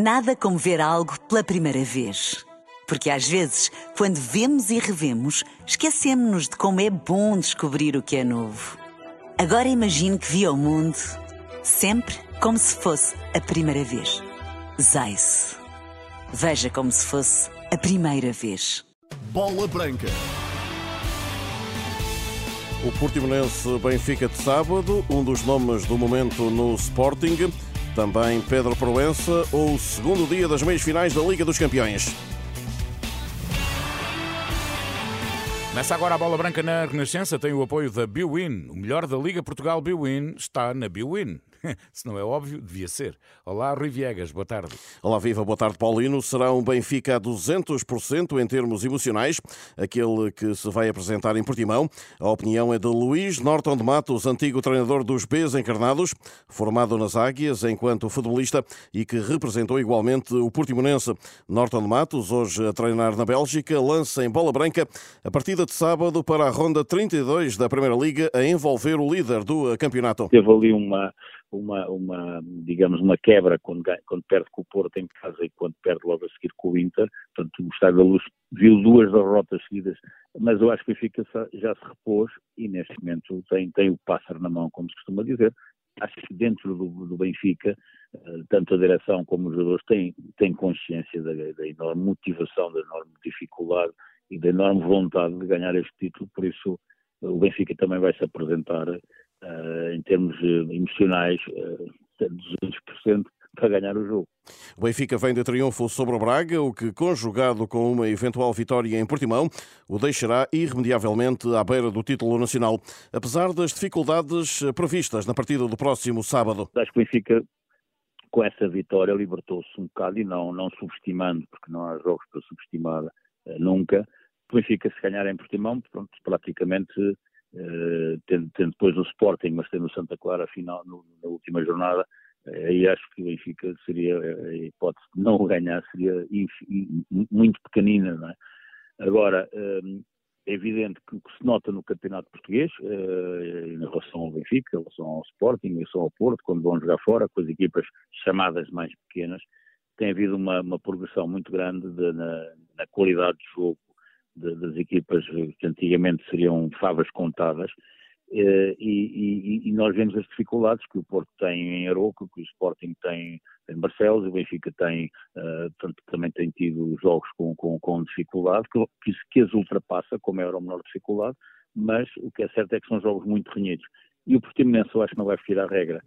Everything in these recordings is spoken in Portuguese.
Nada como ver algo pela primeira vez. Porque às vezes, quando vemos e revemos, esquecemos-nos de como é bom descobrir o que é novo. Agora imagine que viu o mundo sempre como se fosse a primeira vez. Zais. Veja como se fosse a primeira vez. Bola Branca. O Portimonense Benfica de sábado, um dos nomes do momento no Sporting. Também Pedro Proença o segundo dia das meias finais da Liga dos Campeões. Começa agora a bola branca na Renascença, tem o apoio da Biwin. O melhor da Liga Portugal Biwin está na Biwin. Se não é óbvio, devia ser. Olá, Rui Viegas, boa tarde. Olá, viva, boa tarde, Paulino. Será um Benfica a 200% em termos emocionais, aquele que se vai apresentar em Portimão. A opinião é de Luís Norton de Matos, antigo treinador dos Bs encarnados, formado nas Águias enquanto futebolista e que representou igualmente o Portimonense. Norton de Matos, hoje a treinar na Bélgica, lança em bola branca a partida de sábado para a ronda 32 da Primeira Liga a envolver o líder do campeonato. Teve ali uma uma, uma, digamos, uma quebra quando, quando perde com o Porto em casa e quando perde logo a seguir com o Inter. Portanto, o da Luz viu duas derrotas seguidas, mas eu acho que o Benfica já se repôs e neste momento tem, tem o pássaro na mão, como se costuma dizer. Acho que dentro do, do Benfica, eh, tanto a direção como os jogadores têm, têm consciência da, da enorme motivação, da enorme dificuldade e da enorme vontade de ganhar este título, por isso o Benfica também vai se apresentar uh, em termos uh, emocionais, uh, eh, 200% para ganhar o jogo. O Benfica vem de triunfo sobre o Braga, o que, conjugado com uma eventual vitória em Portimão, o deixará irremediavelmente à beira do título nacional, apesar das dificuldades previstas na partida do próximo sábado. Acho que o Benfica, com essa vitória, libertou-se um bocado e não, não subestimando, porque não há jogos para subestimar nunca. O Benfica, se ganhar em Portimão, pronto, praticamente eh, tendo, tendo, depois o Sporting, mas tendo o Santa Clara final, no, na última jornada, eh, aí acho que o Benfica seria, eh, a hipótese de não ganhar seria muito pequenina, não é? Agora, é evidente que o que se nota no campeonato português, em relação ao Benfica, em relação ao Sporting, em relação ao Porto, quando vão jogar fora, com as equipas chamadas mais pequenas, tem havido uma, uma progressão muito grande de, na, na qualidade de jogo de, das equipas que antigamente seriam favas contadas, eh, e, e, e, nós vemos as dificuldades que o Porto tem em Aroca, que o Sporting tem em Barcelos, o Benfica tem, portanto, também tem tido jogos com, com, com dificuldade, que, que as ultrapassa, como era a menor dificuldade, mas o que é certo é que são jogos muito renhidos. E o Portimonense eu acho que não vai fugir à regra.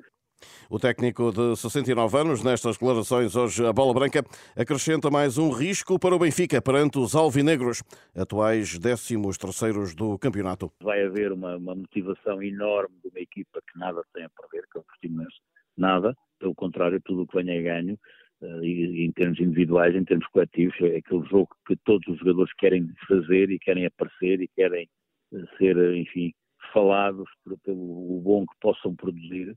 O técnico de 69 anos, nestas declarações hoje a bola branca, acrescenta mais um risco para o Benfica perante os alvinegros, atuais décimos terceiros do campeonato. Vai haver uma, uma motivação enorme de uma equipa que nada tem a perder, que é o Portimonense. Nada, pelo contrário, tudo o que venha a ganho, uh, em termos individuais, em termos coletivos, é aquele jogo que todos os jogadores querem fazer e querem aparecer e querem uh, ser, enfim, falados pelo bom que possam produzir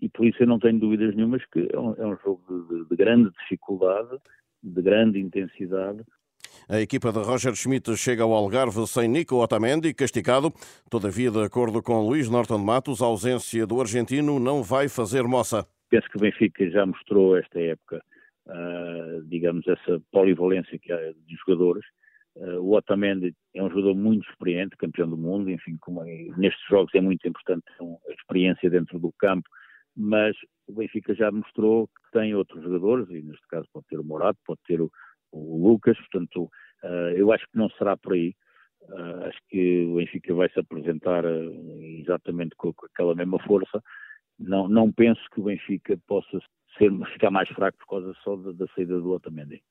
e por isso eu não tenho dúvidas nenhumas que é um, é um jogo de, de, de, grande dificuldade, de grande intensidade. A equipa de Roger Schmidt chega ao Algarve sem Nico Otamendi, castigado. Todavia, de acordo com Luís Norton Matos, a ausência do argentino não vai fazer moça. Penso que o Benfica já mostrou esta época, uh, digamos, essa polivalência que há de jogadores. Uh, o Otamendi é um jogador muito experiente, campeão do mundo, enfim, é, nestes jogos é muito importante a experiência dentro do campo, mas o Benfica já mostrou que tem outros jogadores, e neste caso pode ter o Morato, pode ter o, o Lucas, portanto, uh, eu acho que não será por aí. Uh, acho que o Benfica vai se apresentar uh, exatamente com, com, aquela mesma força. Não, não penso que o Benfica possa ser, ficar mais fraco por causa só da, da saída do Otamendi.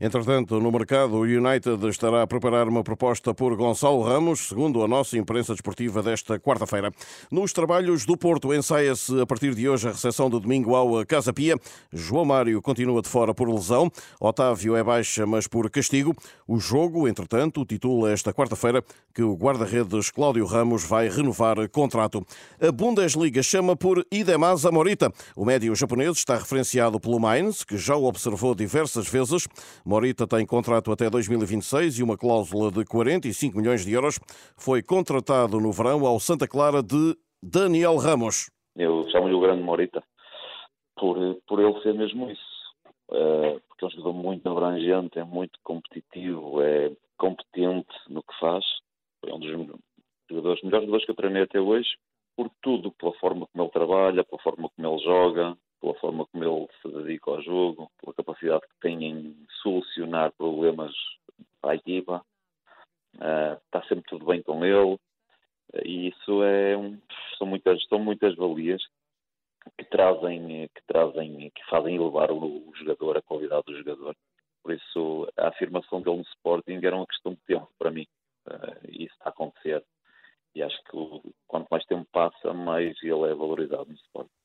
Entretanto, no mercado, o United estará a preparar uma proposta por Gonçalo Ramos, segundo a nossa imprensa desportiva desta quarta-feira. Nos trabalhos do Porto, ensaia-se a partir de hoje a recepção do domingo ao Casa Pia. João Mário continua de fora por lesão. Otávio é baixa, mas por castigo. O jogo, entretanto, titula esta quarta-feira que o guarda-redes Cláudio Ramos vai renovar contrato. A Bundesliga chama por Idemasa Morita. O médio japonês está referenciado pelo Mainz, que já o observou diversas vezes. Morita tem contrato até 2026 e uma cláusula de 45 milhões de euros. Foi contratado no verão ao Santa Clara de Daniel Ramos. Eu chamo-lhe o grande Morita, por, por ele ser mesmo isso. uh, porque é um jogador muito abrangente, é muito competitivo, é competente no que faz. É um dos jogadores, melhores jogadores que eu treinei até hoje, por tudo, pela forma como ele trabalha, pela forma como ele joga, pela forma como ele se dedica ao jogo, pela capacidade que tem em solucionar problemas para a equipa. Uh, está sempre tudo bem com ele. E isso é um, são muitas são muitas valias que trazem que trazem que fazem elevar o, o jogador a qualidade do jogador. Por isso a afirmação dele no Sporting era uma questão de tempo para mim. Uh, isso está a acontecer. E acho que quanto mais tempo passa, mais ele é valorizado no Sporting.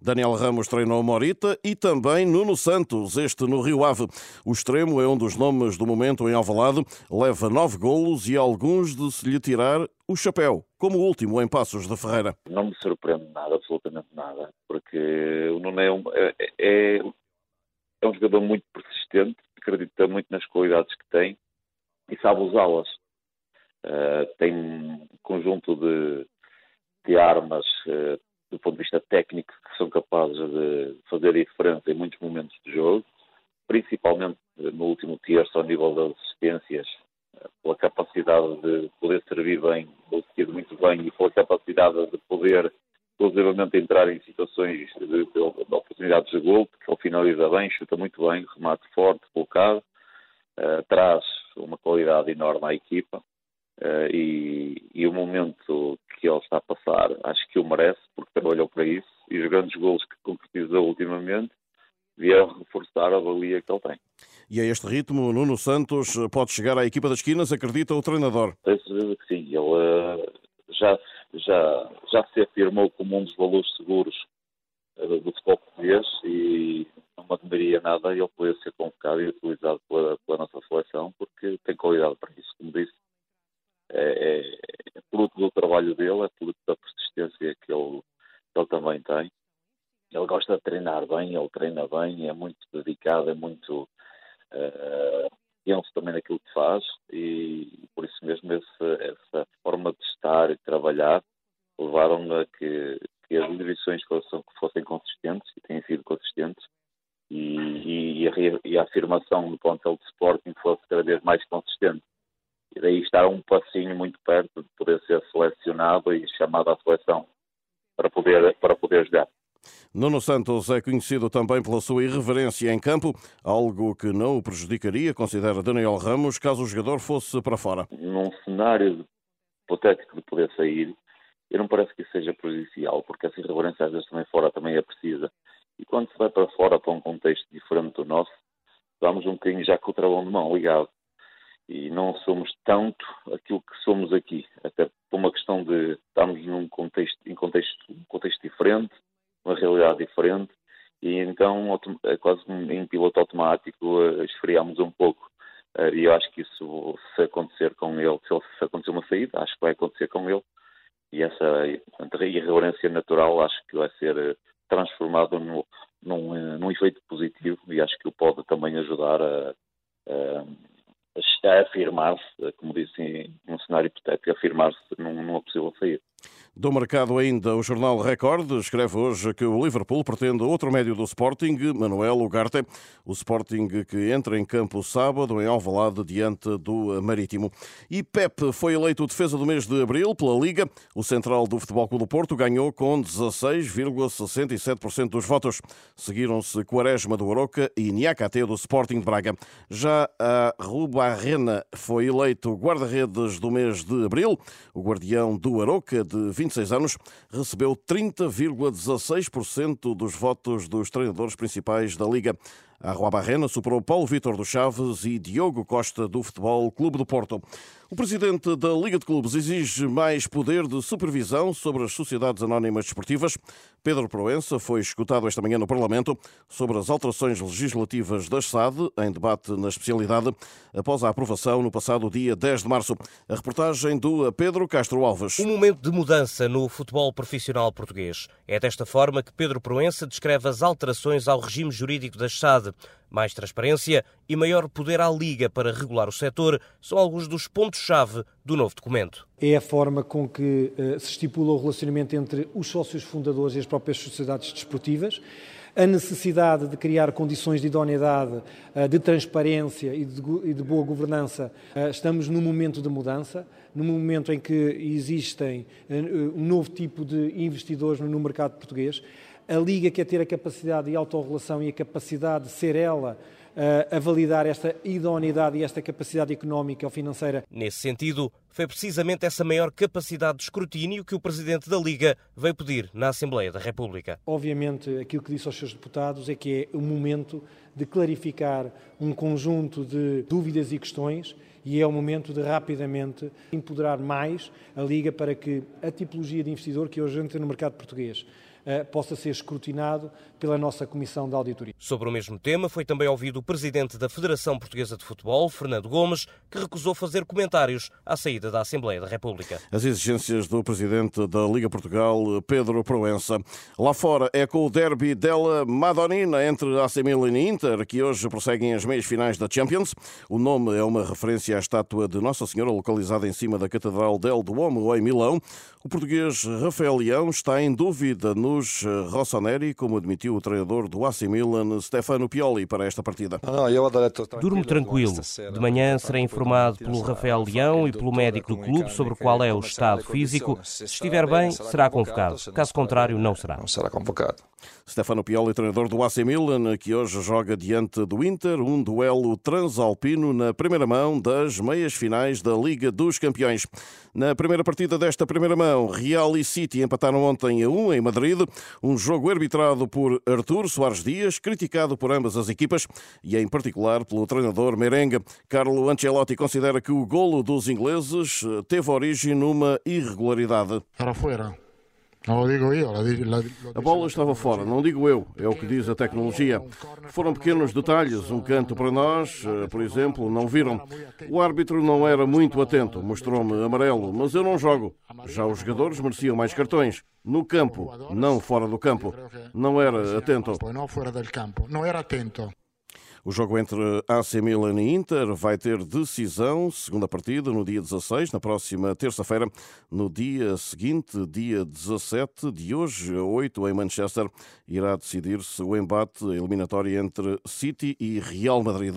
Daniel Ramos treinou Morita e também Nuno Santos, este no Rio Ave. O extremo é um dos nomes do momento em Alvalade, leva nove golos e alguns de se lhe tirar o chapéu, como o último em Passos da Ferreira. Não me surpreende nada, absolutamente nada, porque o Nuno é um, é, é, é um jogador muito persistente, acredita muito nas qualidades que tem e sabe usá-las. Uh, tem um conjunto de, de armas uh, do ponto de vista técnico, que são capazes de fazer a diferença em muitos momentos do jogo, principalmente no último terço, ao nível das assistências, pela capacidade de poder servir bem, conseguir muito bem, e pela capacidade de poder, inclusivamente, entrar em situações de, de, de oportunidades de gol, porque ele finaliza bem, chuta muito bem, remate forte, colocado, uh, traz uma qualidade enorme à equipa. Uh, e, e, o momento que ele está a passar, acho que o merece, porque trabalhou para isso, e os grandes golos que concretizou ultimamente vieram reforçar a valia que ele tem. E a este ritmo, Nuno Santos pode chegar à equipa das esquinas, acredita o treinador? Tenho certeza que sim. Ele uh, já, já, já se afirmou como um dos valores seguros uh, do futebol português e não me admiraria nada ele poder ser convocado e utilizado pela, pela nossa seleção, porque tem qualidade para isso, como disse é, é fruto do trabalho dele, é fruto da persistência que ele, que ele também tem. Ele gosta de treinar bem, ele treina bem, é muito dedicado, é muito uh, penso também naquilo que faz e, por isso mesmo esse, essa forma de estar e de trabalhar levaram a que, que as exibições fossem, fossem consistentes e têm sido consistentes e, e, a, e a afirmação do plantel de Sporting fosse cada vez mais consistente e daí estar um passinho muito perto de poder ser selecionado e chamado à seleção para poder, para poder jogar. Nuno Santos é conhecido também pela sua irreverência em campo, algo que não o prejudicaria, considera Daniel Ramos, caso o jogador fosse para fora. Num cenário hipotético de poder sair, eu não parece que isso seja prejudicial, porque essa irreverência às vezes também fora também é precisa. E quando se vai para fora, para um contexto diferente do nosso, vamos um bocadinho já com o travão de mão ligado e não somos tanto aquilo que somos aqui, até por uma questão de estarmos num contexto, em contexto, um contexto diferente, uma realidade diferente, e então é quase em piloto automático eh, esfriamos um pouco. Eh, e eu acho que isso, se acontecer com ele, se acontecer uma saída, acho que vai acontecer com ele, e essa irreverência natural acho que vai ser eh, transformado no, num, num efeito positivo e acho que o pode também ajudar a, a a afirmar-se, como disse num cenário hipotético, afirmar-se numa possível saída. Do mercado ainda, o jornal Record escreve hoje que o Liverpool pretende outro médio do Sporting, Manuel Ugarte, o Sporting que entra em campo sábado em Alvalade diante do Marítimo. E Pep foi eleito defesa do mês de abril pela Liga. O central do Futebol Clube do Porto ganhou com 16,67% dos votos. Seguiram-se Quaresma do Oroca e Niakate do Sporting de Braga. Já a Rubarrena foi eleito guarda-redes do mês de abril. O guardião do Aroca de 26 anos, recebeu 30,16% dos votos dos treinadores principais da Liga. A Rua Barrena superou Paulo Vitor dos Chaves e Diogo Costa do Futebol Clube do Porto. O presidente da Liga de Clubes exige mais poder de supervisão sobre as sociedades anónimas desportivas. Pedro Proença foi escutado esta manhã no Parlamento sobre as alterações legislativas da SAD, em debate na especialidade, após a aprovação no passado dia 10 de março. A reportagem do Pedro Castro Alves. Um momento de mudança no futebol profissional português. É desta forma que Pedro Proença descreve as alterações ao regime jurídico da SAD mais transparência e maior poder à Liga para regular o setor são alguns dos pontos-chave do novo documento. É a forma com que uh, se estipula o relacionamento entre os sócios fundadores e as próprias sociedades desportivas. a necessidade de criar condições de idoneidade, eh, de transparência e de boa governança. Eh, estamos num momento de mudança, num momento em que existem eh, um novo tipo de investidores no mercado português. A Liga quer ter a capacidade de autorregulação e a capacidade de ser ela a validar esta idoneidade e esta capacidade económica ou financeira. Nesse sentido, foi precisamente essa maior capacidade de escrutínio que o Presidente da Liga veio pedir na Assembleia da República. Obviamente, aquilo que disse aos seus deputados é que é o momento de clarificar um conjunto de dúvidas e questões e é o momento de rapidamente empoderar mais a Liga para que a tipologia de investidor que hoje entra no mercado português eh, possa ser escrutinado pela nossa Comissão de Auditoria. Sobre o mesmo tema, foi também ouvido o presidente da Federação Portuguesa de Futebol, Fernando Gomes, que recusou fazer comentários à saída da Assembleia da República. As exigências do presidente da Liga Portugal, Pedro Proença. Lá fora é com o derby della Madonina entre AC Milan e Inter, que hoje prosseguem as meias finais da Champions. O nome é uma referência à estátua de Nossa Senhora localizada em cima da Catedral del Duomo, em Milão. O português Rafael Leão está em dúvida no Cruz Rossoneri, como admitiu o treinador do AC Milan, Stefano Pioli, para esta partida. Durmo tranquilo. De manhã serei informado pelo Rafael Leão e pelo médico do clube sobre qual é o estado físico. Se estiver bem, será convocado. Caso contrário, não será. Não será convocado. Stefano Pioli, treinador do AC Milan, que hoje joga diante do Inter, um duelo transalpino na primeira mão das meias finais da Liga dos Campeões. Na primeira partida desta primeira mão, Real e City empataram ontem a 1 em Madrid, um jogo arbitrado por Artur Soares Dias, criticado por ambas as equipas e em particular pelo treinador merengue. Carlo Ancelotti considera que o golo dos ingleses teve origem numa irregularidade. Era fora. Não digo eu, a bola estava fora, não digo eu, é o que diz a tecnologia. Foram pequenos detalhes, um canto para nós, eh, por exemplo, não viram. O árbitro não era muito atento, mostrou-me amarelo, mas eu não jogo. Já os jogadores mereciam mais cartões. No campo, não fora do campo. Não era atento. Não fora do campo, não era atento. O jogo entre AC Milan e Inter vai ter decisão, segunda partida, no dia 16, na próxima terça-feira. No dia seguinte, dia 17 de hoje, a 8, em Manchester, irá decidir-se o embate eliminatório entre City e Real Madrid.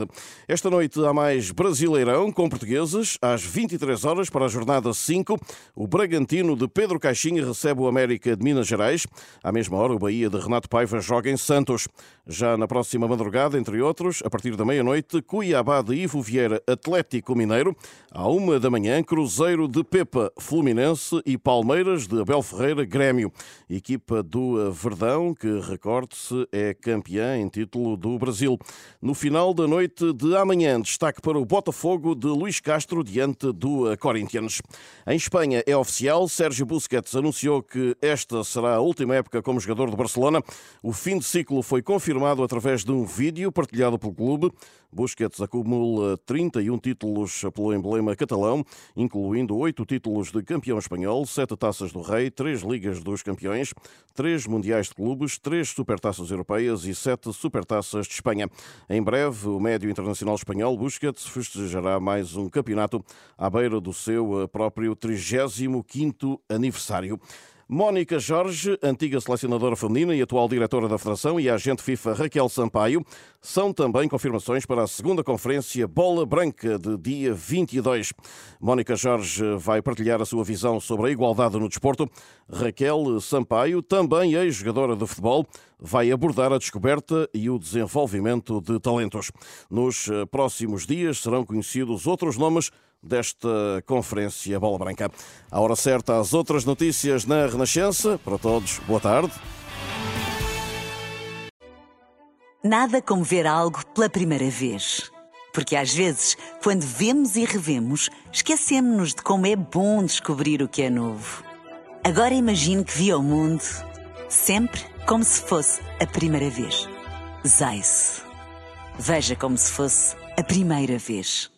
Esta noite há mais Brasileirão com portugueses, às 23 horas para a jornada 5. O Bragantino de Pedro Caixinha recebe o América de Minas Gerais. À mesma hora, o Bahia de Renato Paiva joga em Santos. Já na próxima madrugada, entre outros, a partir da meia-noite, Cuiabá de Ivo Vieira Atlético Mineiro. À uma da manhã, Cruzeiro de Pepa Fluminense e Palmeiras de Abel Ferreira Grêmio. Equipa do Verdão, que, recorde-se, é campeã em título do Brasil. No final da noite de amanhã, destaque para o Botafogo de Luís Castro diante do Corinthians. Em Espanha é oficial, Sérgio Busquets anunciou que esta será a última época como jogador do Barcelona. O fim de ciclo foi confirmado através de um vídeo partilhado pelo clube. Busquets acumula 31 títulos pelo emblema catalão, incluindo oito títulos de campeão espanhol, sete taças do Rei, três Ligas dos Campeões, três Mundiais de Clubes, três Supertaças Europeias e sete Supertaças de Espanha. Em breve, o médio internacional espanhol Busquets festejará mais um campeonato à beira do seu próprio 35º aniversário. Mónica Jorge, antiga selecionadora feminina e atual diretora da Federação, e a agente FIFA Raquel Sampaio, são também confirmações para a segunda conferência Bola Branca de dia 22. Mónica Jorge vai partilhar a sua visão sobre a igualdade no desporto. Raquel Sampaio, também ex-jogadora de futebol, vai abordar a descoberta e o desenvolvimento de talentos. Nos próximos dias serão conhecidos outros nomes desta conferência Bola Branca. À hora certa, as outras notícias na Renascença. Para todos, boa tarde. Nada como ver algo pela primeira vez. Porque às vezes, quando vemos e revemos, esquecemos-nos de como é bom descobrir o que é novo. Agora imagine que viu o mundo sempre como se fosse a primeira vez. Zais. Veja como se fosse a primeira vez.